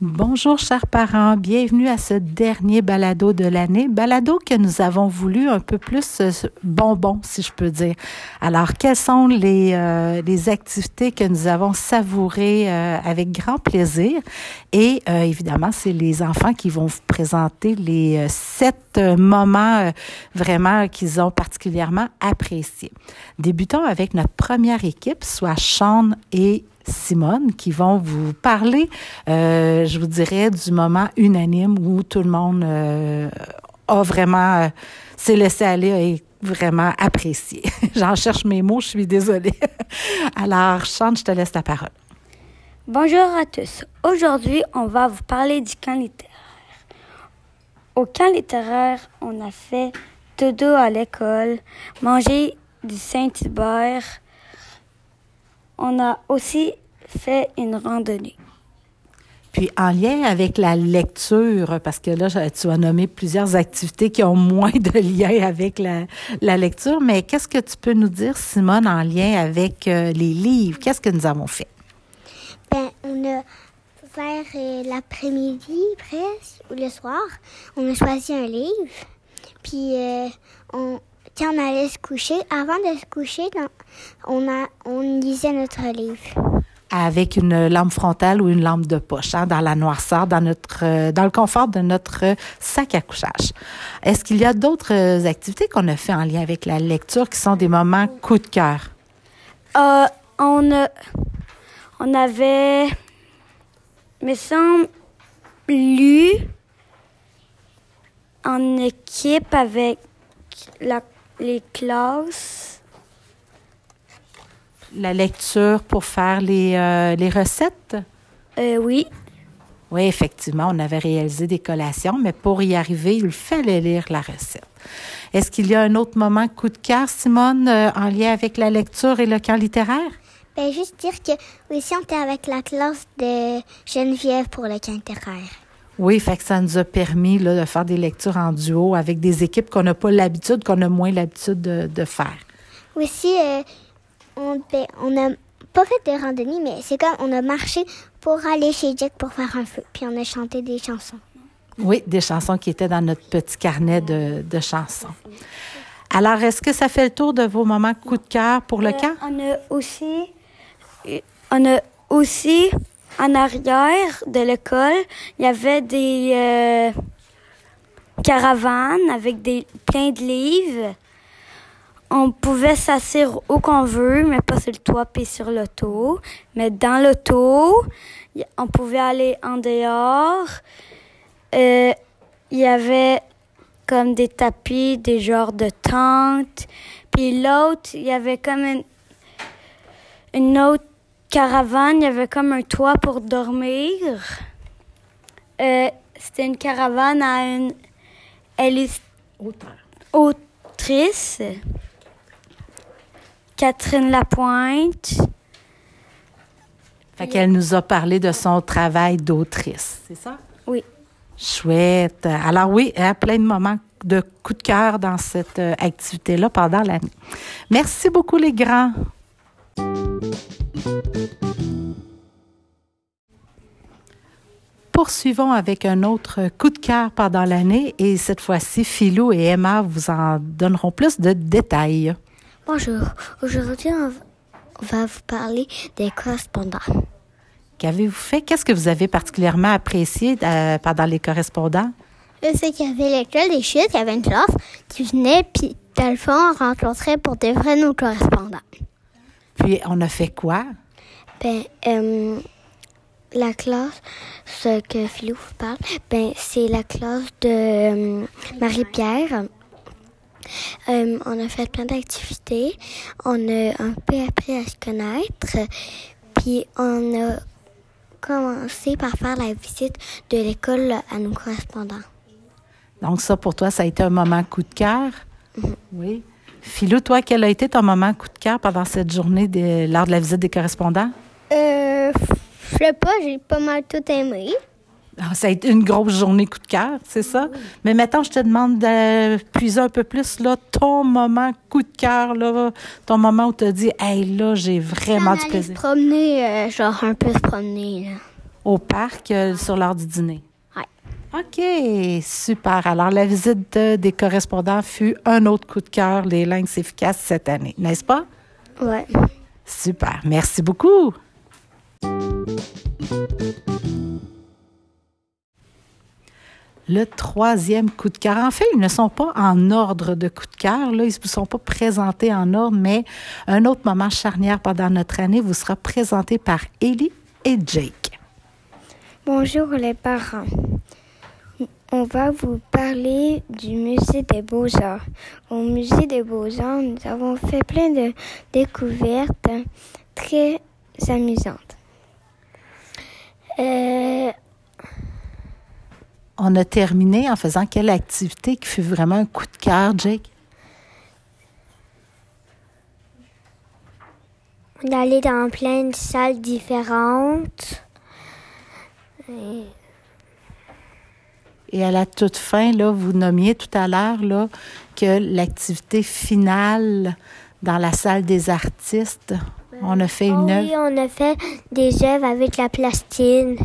Bonjour chers parents, bienvenue à ce dernier balado de l'année, balado que nous avons voulu un peu plus euh, bonbon si je peux dire. Alors quelles sont les, euh, activités que nous avons savourées euh, avec grand plaisir? Et évidemment c'est les enfants qui vont vous présenter les sept moments vraiment qu'ils ont particulièrement appréciés. Débutons avec notre première équipe, soit Sean et Simone qui vont vous parler, euh, je vous dirais, du moment unanime où tout le monde euh, a vraiment euh, s'est laissé aller et vraiment apprécié. J'en cherche mes mots, je suis désolée. Alors, Chante, je te laisse la parole. Bonjour à tous. Aujourd'hui, on va vous parler du camp littéraire. Au camp littéraire, on a fait dodo à l'école, manger du Saint-Hubert, on a aussi fait une randonnée. Puis en lien avec la lecture, parce que là, tu as nommé plusieurs activités qui ont moins de lien avec la, lecture, mais qu'est-ce que tu peux nous dire, Simone, en lien avec euh, les livres? Qu'est-ce que nous avons fait? Ben, on a, vers euh, l'après-midi, presque, ou le soir, on a choisi un livre, puis euh, on, quand on allait se coucher, avant de se coucher, on, a, on lisait notre livre. Avec une lampe frontale ou une lampe de poche, hein, dans la noirceur, dans notre, euh, dans le confort de notre sac à couchage. Est-ce qu'il y a d'autres euh, activités qu'on a fait en lien avec la lecture qui sont des moments coup de cœur? Euh, on, on avait, me semble, lu en équipe avec la les classes. La lecture pour faire les, euh, les recettes? Euh, oui. Oui, effectivement, on avait réalisé des collations, mais pour y arriver, il fallait lire la recette. Est-ce qu'il y a un autre moment coup de cœur, Simone, euh, en lien avec la lecture et le camp littéraire? Bien, juste dire que aussi, on était avec la classe de Geneviève pour le camp littéraire. Oui, fait que ça nous a permis là, de faire des lectures en duo avec des équipes qu'on n'a pas l'habitude, qu'on a moins l'habitude de, faire. Aussi, euh, on ben, n'a pas fait de randonnée, mais c'est comme on a marché pour aller chez Jack pour faire un feu, puis on a chanté des chansons. Oui, des chansons qui étaient dans notre petit carnet de, chansons. Alors, est-ce que ça fait le tour de vos moments coup de cœur pour le euh, camp? On a aussi, on a aussi en arrière de l'école, il y avait des euh, caravanes avec des plein de livres. On pouvait s'asseoir où qu'on veut, mais pas sur le toit puis sur l'auto. Mais dans l'auto, on pouvait aller en dehors. Euh, il y avait comme des tapis, des genres de tentes. Puis l'autre, il y avait comme une, une autre caravane, il y avait comme un toit pour dormir. Euh, c'était une caravane à une autrice, Catherine Lapointe. Fait qu'elle nous a parlé de son travail d'autrice, c'est ça? Oui. Chouette. Alors oui, il y a plein de moments de coup de cœur dans cette euh, activité-là pendant l'année. Merci beaucoup les grands. Poursuivons avec un autre coup de cœur pendant l'année et cette fois-ci, Philou et Emma vous en donneront plus de détails. Bonjour, aujourd'hui on va vous parler des correspondants. Qu'avez-vous fait? Qu'est-ce que vous avez particulièrement apprécié euh, pendant les correspondants? Sais qu'il y avait l'école des chutes, il y avait une classe qui venait, puis dans le fond, on rencontrait pour de vrais nos correspondants. Puis on a fait quoi? Ben, euh, la classe, ce que Philou vous parle, ben, c'est la classe de euh, Marie-Pierre. Euh, on a fait plein d'activités. On a un peu appris à se connaître. Puis on a commencé par faire la visite de l'école à nos correspondants. Donc ça, pour toi, ça a été un moment coup de cœur? Mhm. Oui. Philou, toi, quel a été ton moment coup de cœur pendant cette journée de, lors de la visite des correspondants? Euh, je sais pas, j'ai pas mal tout aimé. Ah, ça a été une grosse journée coup de cœur, c'est ça? Mais maintenant, je te demande de puiser un peu plus, là, ton moment coup de cœur, là, ton moment où tu as dit, hey, là, j'ai vraiment du plaisir. se promener, euh, genre un peu se promener, là. au parc euh, sur l'heure du dîner. OK, super. Alors, la visite de- des correspondants fut un autre coup de cœur, les lynx efficaces cette année, n'est-ce pas? Ouais. Super. Merci beaucoup. Le troisième coup de cœur. En fait, ils ne sont pas en ordre de coup de cœur. Là, ils ne sont pas présentés en ordre, mais un autre moment charnière pendant notre année vous sera présenté par Ellie et Jake. Bonjour les parents. On va vous parler du musée des beaux-arts. Au musée des beaux-arts, nous avons fait plein de découvertes très amusantes. Euh, On a terminé en faisant quelle activité qui fut vraiment un coup de cœur, Jake? On est allé dans plein de salles différentes. Et Et à la toute fin, là, vous nommiez tout à l'heure là, que l'activité finale dans la salle des artistes, on a fait Oh une oui, œuvre, on a fait des œuvres avec la plastine.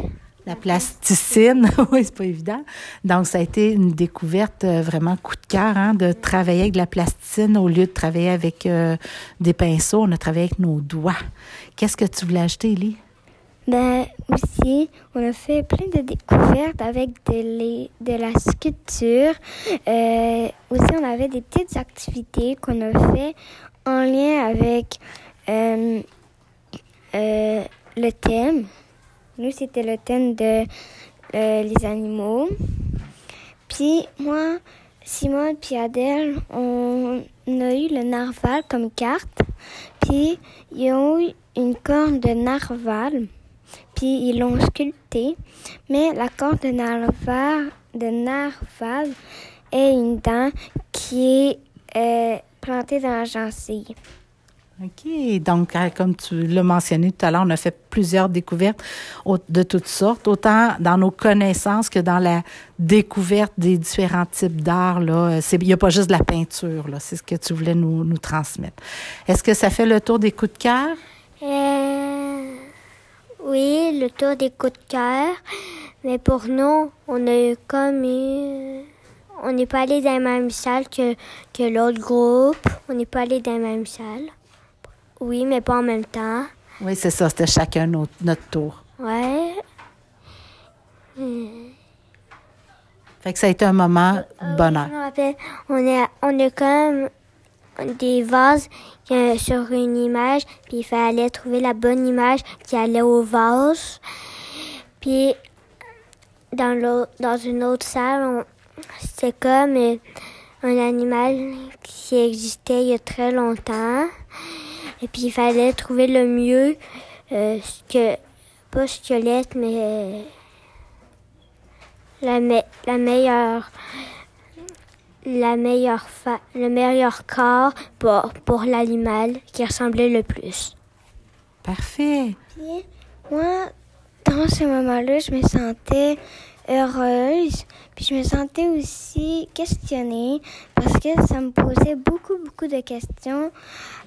la plasticine. oui, c'est pas évident. Donc, ça a été une découverte euh, vraiment coup de cœur hein, de travailler avec de la plasticine au lieu de travailler avec euh, des pinceaux. On a travaillé avec nos doigts. Qu'est-ce que tu voulais ajouter, Ellie? Ben aussi, on a fait plein de découvertes avec de la sculpture. Euh, aussi, on avait des petites activités qu'on a fait en lien avec euh, euh, le thème. Nous, c'était le thème de euh, les animaux. Puis moi, Simone puis Adèle, on a eu le narval comme carte. Puis ils ont eu une corne de narval. Puis ils l'ont sculpté. Mais la corne de narval, de narval est une dent qui est euh, plantée dans la gencive. OK. Donc, euh, comme tu l'as mentionné tout à l'heure, on a fait plusieurs découvertes de toutes sortes, autant dans nos connaissances que dans la découverte des différents types d'art. Euh, Il n'y a pas juste de la peinture. C'est ce que tu voulais nous, nous transmettre. Est-ce que ça fait le tour des coups de cœur? Euh, oui, le tour des coups de cœur. Mais pour nous, on a eu comme eu... On n'est pas allé dans la même salle que, que l'autre groupe. On n'est pas allé dans la même salle. Oui, mais pas en même temps. Oui, c'est ça. C'était chacun notre, notre tour. Ouais. Fait que ça a été un moment de bonheur. Je me rappelle, on a, on a comme des vases sur une image, puis il fallait trouver la bonne image qui allait au vase. Puis dans, l'autre- dans une autre salle, c'était comme euh, un animal qui existait il y a très longtemps. Et puis il fallait trouver le mieux, euh, que, pas squelette, mais euh, la meilleure la meilleure fa- le meilleur corps pour, pour l'animal qui ressemblait le plus. Parfait. Moi, dans ce moment-là, je me sentais heureuse. Puis je me sentais aussi questionnée parce que ça me posait beaucoup, beaucoup de questions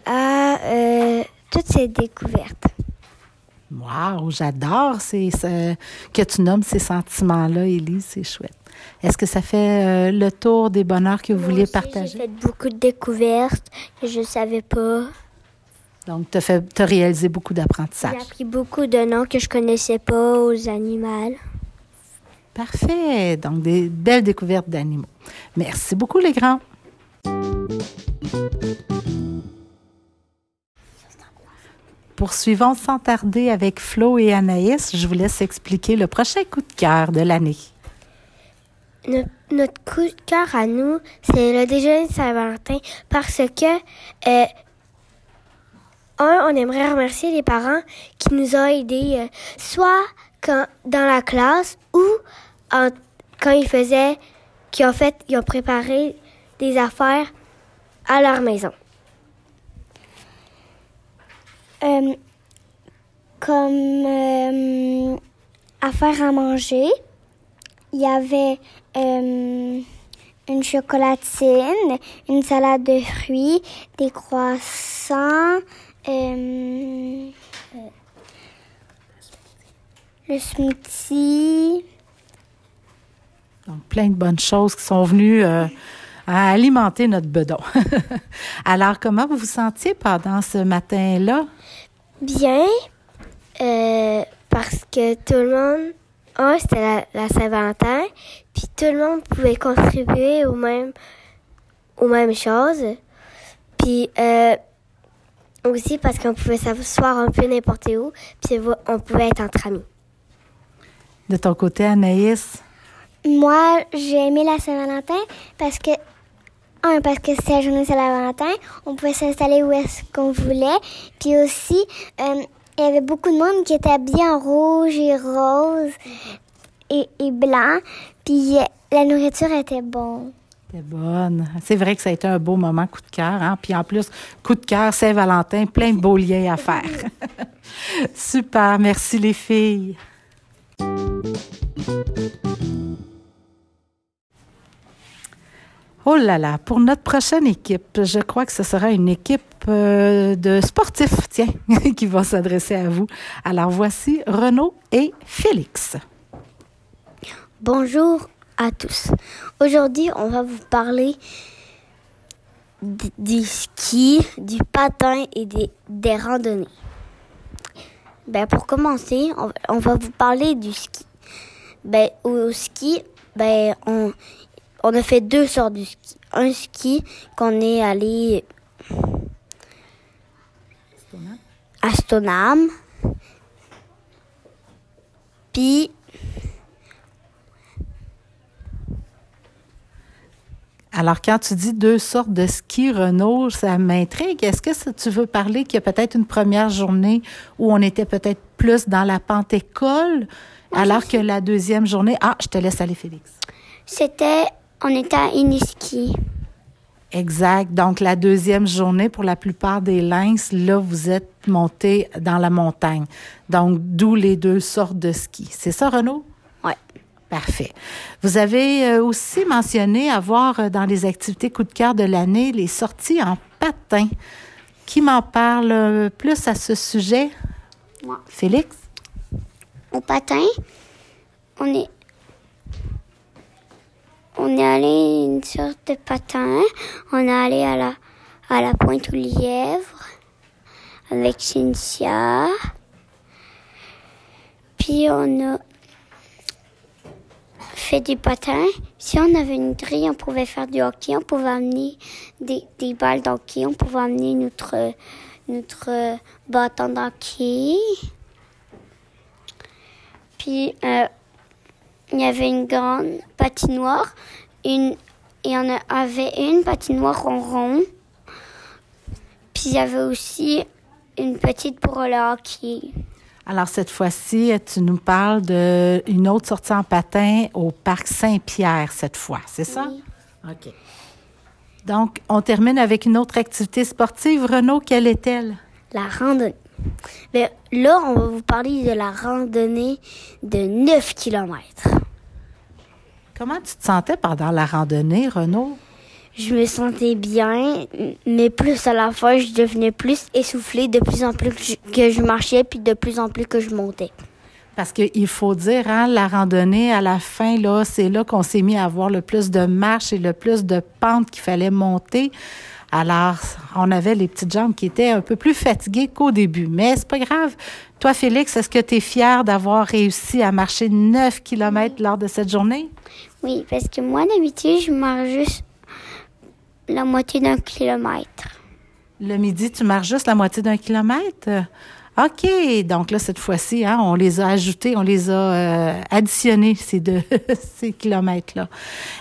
à euh, toutes ces découvertes. Wow, j'adore ces, ce- que tu nommes ces sentiments-là, Élie, c'est chouette. Est-ce que ça fait euh, le tour des bonheurs que vous Moi vouliez aussi, J'ai partager? fait beaucoup de découvertes que je ne savais pas. Donc, tu as, réalisé beaucoup J'ai d'apprentissage. appris beaucoup de noms que je connaissais pas aux animaux. Parfait. Donc, des belles découvertes d'animaux. Merci beaucoup, les grands. Poursuivons sans tarder avec Flo et Anaïs. Je vous laisse expliquer le prochain coup de cœur de l'année. Notre, notre coup de cœur à nous, c'est le déjeuner de Saint-Valentin parce que, euh, un, on aimerait remercier les parents qui nous ont aidés, euh, soit quand, dans la classe ou en- quand ils faisaient, qui ont fait, ils ont préparé des affaires à leur maison. Euh, comme euh, à manger, il y avait euh, une chocolatine, une salade de fruits, des croissants, euh, le smoothie. Donc, plein de bonnes choses qui sont venues euh, à alimenter notre bedon. Alors, comment vous vous sentiez pendant ce matin-là? Bien, euh, parce que tout le monde, un, c'était la, la Saint-Valentin, puis tout le monde pouvait contribuer aux mêmes, aux mêmes choses. Puis euh, aussi parce qu'on pouvait s'asseoir un peu n'importe où, puis on pouvait être entre amis. De ton côté, Anaïs? Moi, j'ai aimé la Saint-Valentin parce que, un, parce que c'était la journée de Saint-Valentin, on pouvait s'installer où est-ce qu'on voulait. Puis aussi, euh, il y avait beaucoup de monde qui était habillé en rouge et rose et, et blanc. Puis la nourriture était bonne. C'était bonne. C'est vrai que ça a été un beau moment, coup de cœur. Hein? Puis en plus, coup de cœur, Saint-Valentin, plein de beaux liens à faire. Super. Merci les filles. Oh là là, pour notre prochaine équipe, je crois que ce sera une équipe euh, de sportifs, tiens, qui va s'adresser à vous. Alors voici Renaud et Félix. Bonjour à tous. Aujourd'hui, on va vous parler du ski, du patin et des, des randonnées. Ben, pour commencer, on, va vous parler du ski. Ben, au ski, ben, on, on a fait deux sortes de ski. Un ski qu'on est allé à Stoneham. Puis Alors, quand tu dis deux sortes de ski, Renault, ça m'intrigue. Est-ce que tu veux parler qu'il y a peut-être une première journée où on était peut-être plus dans la pente école, alors que la deuxième journée... Ah, je te laisse aller, Félix. C'était on était à Iniski. Exact. Donc, la deuxième journée, pour la plupart des lynx, là, vous êtes monté dans la montagne. Donc, d'où les deux sortes de skis. C'est ça, Renaud? Oui. Parfait. Vous avez aussi mentionné avoir dans les activités coup de cœur de l'année les sorties en patin. Qui m'en parle plus à ce sujet? Moi. Félix? Au patin, on est on est allé une sorte de patin. On est allé à la, pointe aux lièvres avec Cynthia. Puis on a fait du patin. Si on avait une grille, on pouvait faire du hockey. On pouvait amener des, balles d'hockey. On pouvait amener notre, notre bâton d'hockey. Puis, euh, il y avait une grande patinoire. Une, il y en avait une patinoire en rond. Puis il y avait aussi une petite pour le hockey. Alors, cette fois-ci, tu nous parles d'une autre sortie en patin au parc Saint-Pierre, cette fois, c'est ça? Oui. OK. Donc, on termine avec une autre activité sportive. Renaud, quelle est-elle? La randonnée. Mais là, on va vous parler de la randonnée de 9 km. Comment tu te sentais pendant la randonnée, Renaud? Je me sentais bien, mais plus à la fois, je devenais plus essoufflée de plus en plus que je, que je marchais, puis de plus en plus que je montais. Parce qu'il faut dire, hein, la randonnée, à la fin, là, c'est là qu'on s'est mis à avoir le plus de marches et le plus de pentes qu'il fallait monter. Alors, on avait les petites jambes qui étaient un peu plus fatiguées qu'au début. Mais c'est pas grave. Toi, Félix, est-ce que tu es fier d'avoir réussi à marcher 9 km lors de cette journée? Oui, parce que moi, d'habitude, je marche juste la moitié d'un kilomètre. Le midi, tu marches juste la moitié d'un kilomètre? OK. Donc là, cette fois-ci, hein, on les a ajoutés, on les a euh, additionnés, ces deux ces kilomètres-là.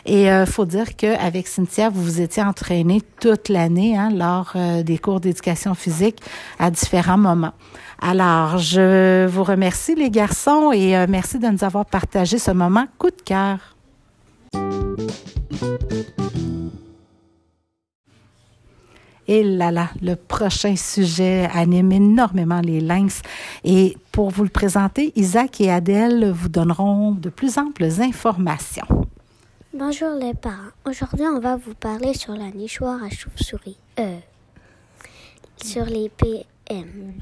Et il euh, faut dire qu'avec Cynthia, vous vous étiez entraînés toute l'année hein, lors euh, des cours d'éducation physique à différents moments. Alors, je vous remercie, les garçons, et euh, merci de nous avoir partagé ce moment coup de cœur. Et là le prochain sujet anime énormément les lynx. Et pour vous le présenter, Isaac et Adèle vous donneront de plus amples informations. Bonjour les parents. Aujourd'hui, on va vous parler sur la nichoire à chauve-souris. Euh, sur les PM.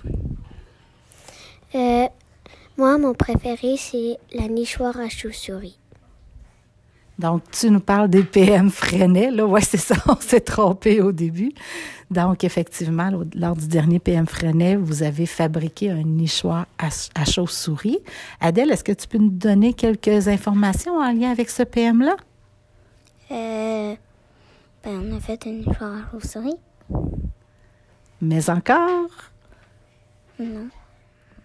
Euh, Moi, mon préféré, c'est la nichoire à chauves-souris. Donc, tu nous parles des PM Freinet. Là, ouais, c'est ça, on s'est trompé au début. Donc, effectivement, lors du dernier PM Freinet, vous avez fabriqué un nichoir à, à chauve-souris. Adèle, est-ce que tu peux nous donner quelques informations en lien avec ce PM-là? Euh, ben, on a fait un nichoir à chauve-souris. Mais encore? Non.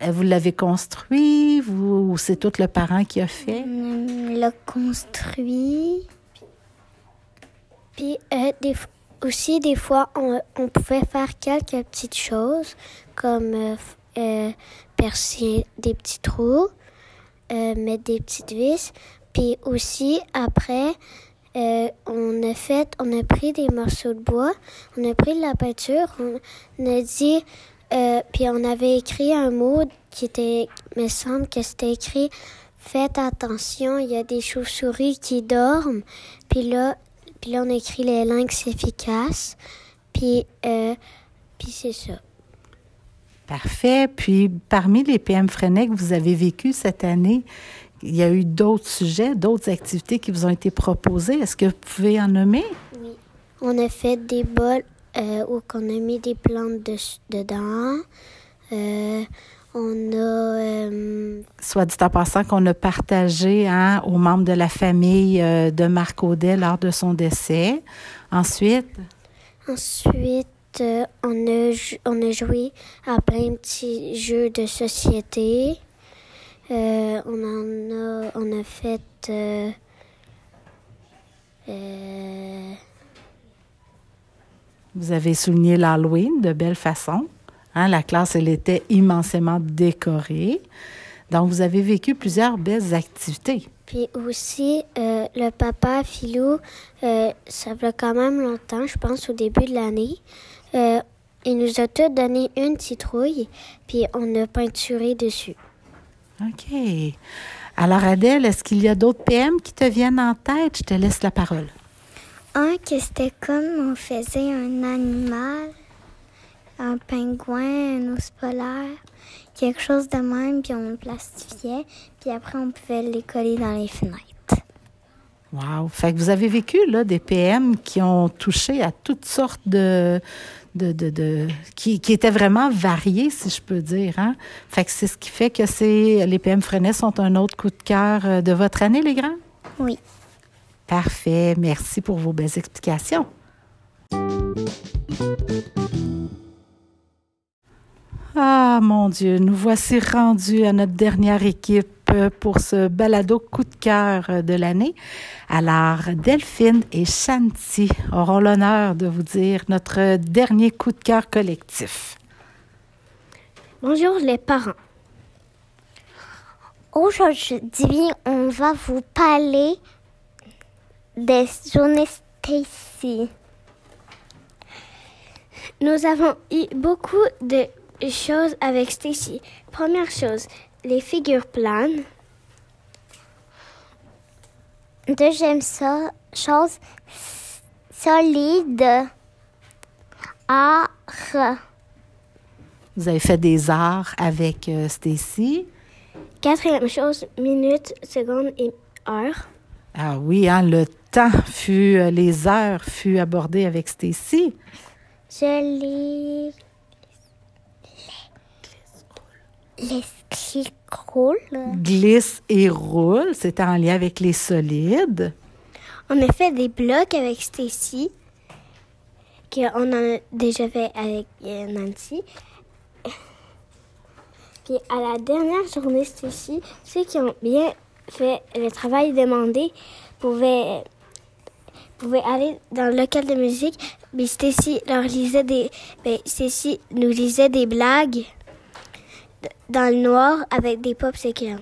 Euh, Vous l'avez construit? Ou c'est tout le parent qui a fait? On l'a construit. Puis euh, aussi, des fois, on, pouvait faire quelques petites choses, comme euh, percer des petits trous, mettre des petites vis. Puis aussi, après, on a fait, on a pris des morceaux de bois, on a pris de la peinture, on a dit, euh, puis on avait écrit un mot qui était, me semble que c'était écrit Faites attention, il y a des chauves-souris qui dorment. Puis là, puis là, on écrit les lynx efficaces. Puis, euh, puis c'est ça. Parfait. Puis, parmi les PM Freinet que vous avez vécu cette année, il y a eu d'autres sujets, d'autres activités qui vous ont été proposées. Est-ce que vous pouvez en nommer? On a fait des bols euh, où on a mis des plantes de- dedans. Euh, on a euh, Soit dit en passant qu'on a partagé hein, aux membres de la famille euh, de Marc Audet lors de son décès. Ensuite, ensuite euh, on a on a joué à plein de petits jeux de société. On en a on a fait vous avez souligné l'Halloween de belle façon. Hein, la classe, elle était immensément décorée. Donc, vous avez vécu plusieurs belles activités. Puis aussi, euh, le papa Philou, euh, ça fait quand même longtemps, je pense au début de l'année. euh, il nous a tous donné une citrouille, puis on a peinturé dessus. OK. Alors, Adèle, est-ce qu'il y a d'autres PM qui te viennent en tête? Je te laisse la parole. Un que c'était comme on faisait un animal, un pingouin, un ours polaire, quelque chose de même, puis on le plastifiait, puis après on pouvait les coller dans les fenêtres. Wow. Fait que vous avez vécu là, des PM qui ont touché à toutes sortes de. de, de, de- qui, qui étaient vraiment variés, si je peux dire. Hein? Fait que c'est ce qui fait que c'est les PM Freinet sont un autre coup de cœur euh, de votre année, les grands? Oui. Parfait. Merci pour vos belles explications. Ah, mon Dieu, nous voici rendus à notre dernière équipe pour ce balado coup de cœur de l'année. Alors, Delphine et Shanti auront l'honneur de vous dire notre dernier coup de cœur collectif. Bonjour les parents. Aujourd'hui, on va vous parler des journées Stacy. Nous avons eu beaucoup de choses avec Stacy. Première chose, les figures planes. Deuxième so- chose, solide. Art. Vous avez fait des arts avec euh, Stacy. Quatrième chose, minutes, secondes et heures. Ah oui, hein, le temps fut, euh, les heures fut abordé avec Stacy. Je les. Les scroll. Glisse et roule, c'était en lien avec les solides. On a fait des blocs avec Stacy, qu'on a déjà fait avec euh, Nancy. Puis à la dernière journée, Stacy, ceux qui ont bien fait le travail demandé pouvaient, pouvaient aller dans le local de musique. Mais Stacy leur lisait des, ben, Stacy nous lisait des blagues dans le noir avec des popsicles.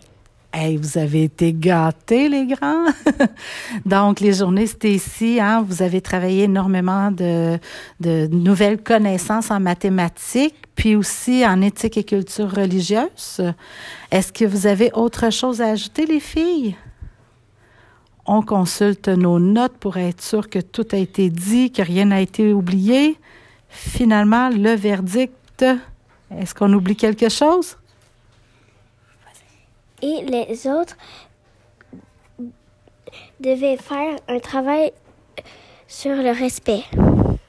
Hey, vous avez été gâtés, les grands. Donc, les journées Stacy, hein, vous avez travaillé énormément de, de nouvelles connaissances en mathématiques, puis aussi en éthique et culture religieuse. Est-ce que vous avez autre chose à ajouter, les filles? On consulte nos notes pour être sûr que tout a été dit, que rien n'a été oublié. Finalement, le verdict, est-ce qu'on oublie quelque chose? et les autres devaient faire un travail sur le respect.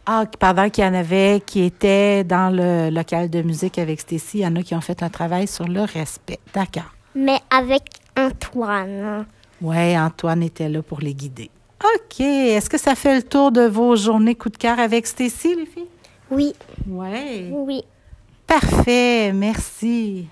Ah, pendant qu'il y en avait qui étaient dans le local de musique avec Stacy, il y en a qui ont fait un travail sur le respect. D'accord. Mais avec Antoine. Oui, Antoine était là pour les guider. OK. Est-ce que ça fait le tour de vos journées coup de cœur avec Stacy, les filles? Oui. Oui. Oui. Parfait. Merci.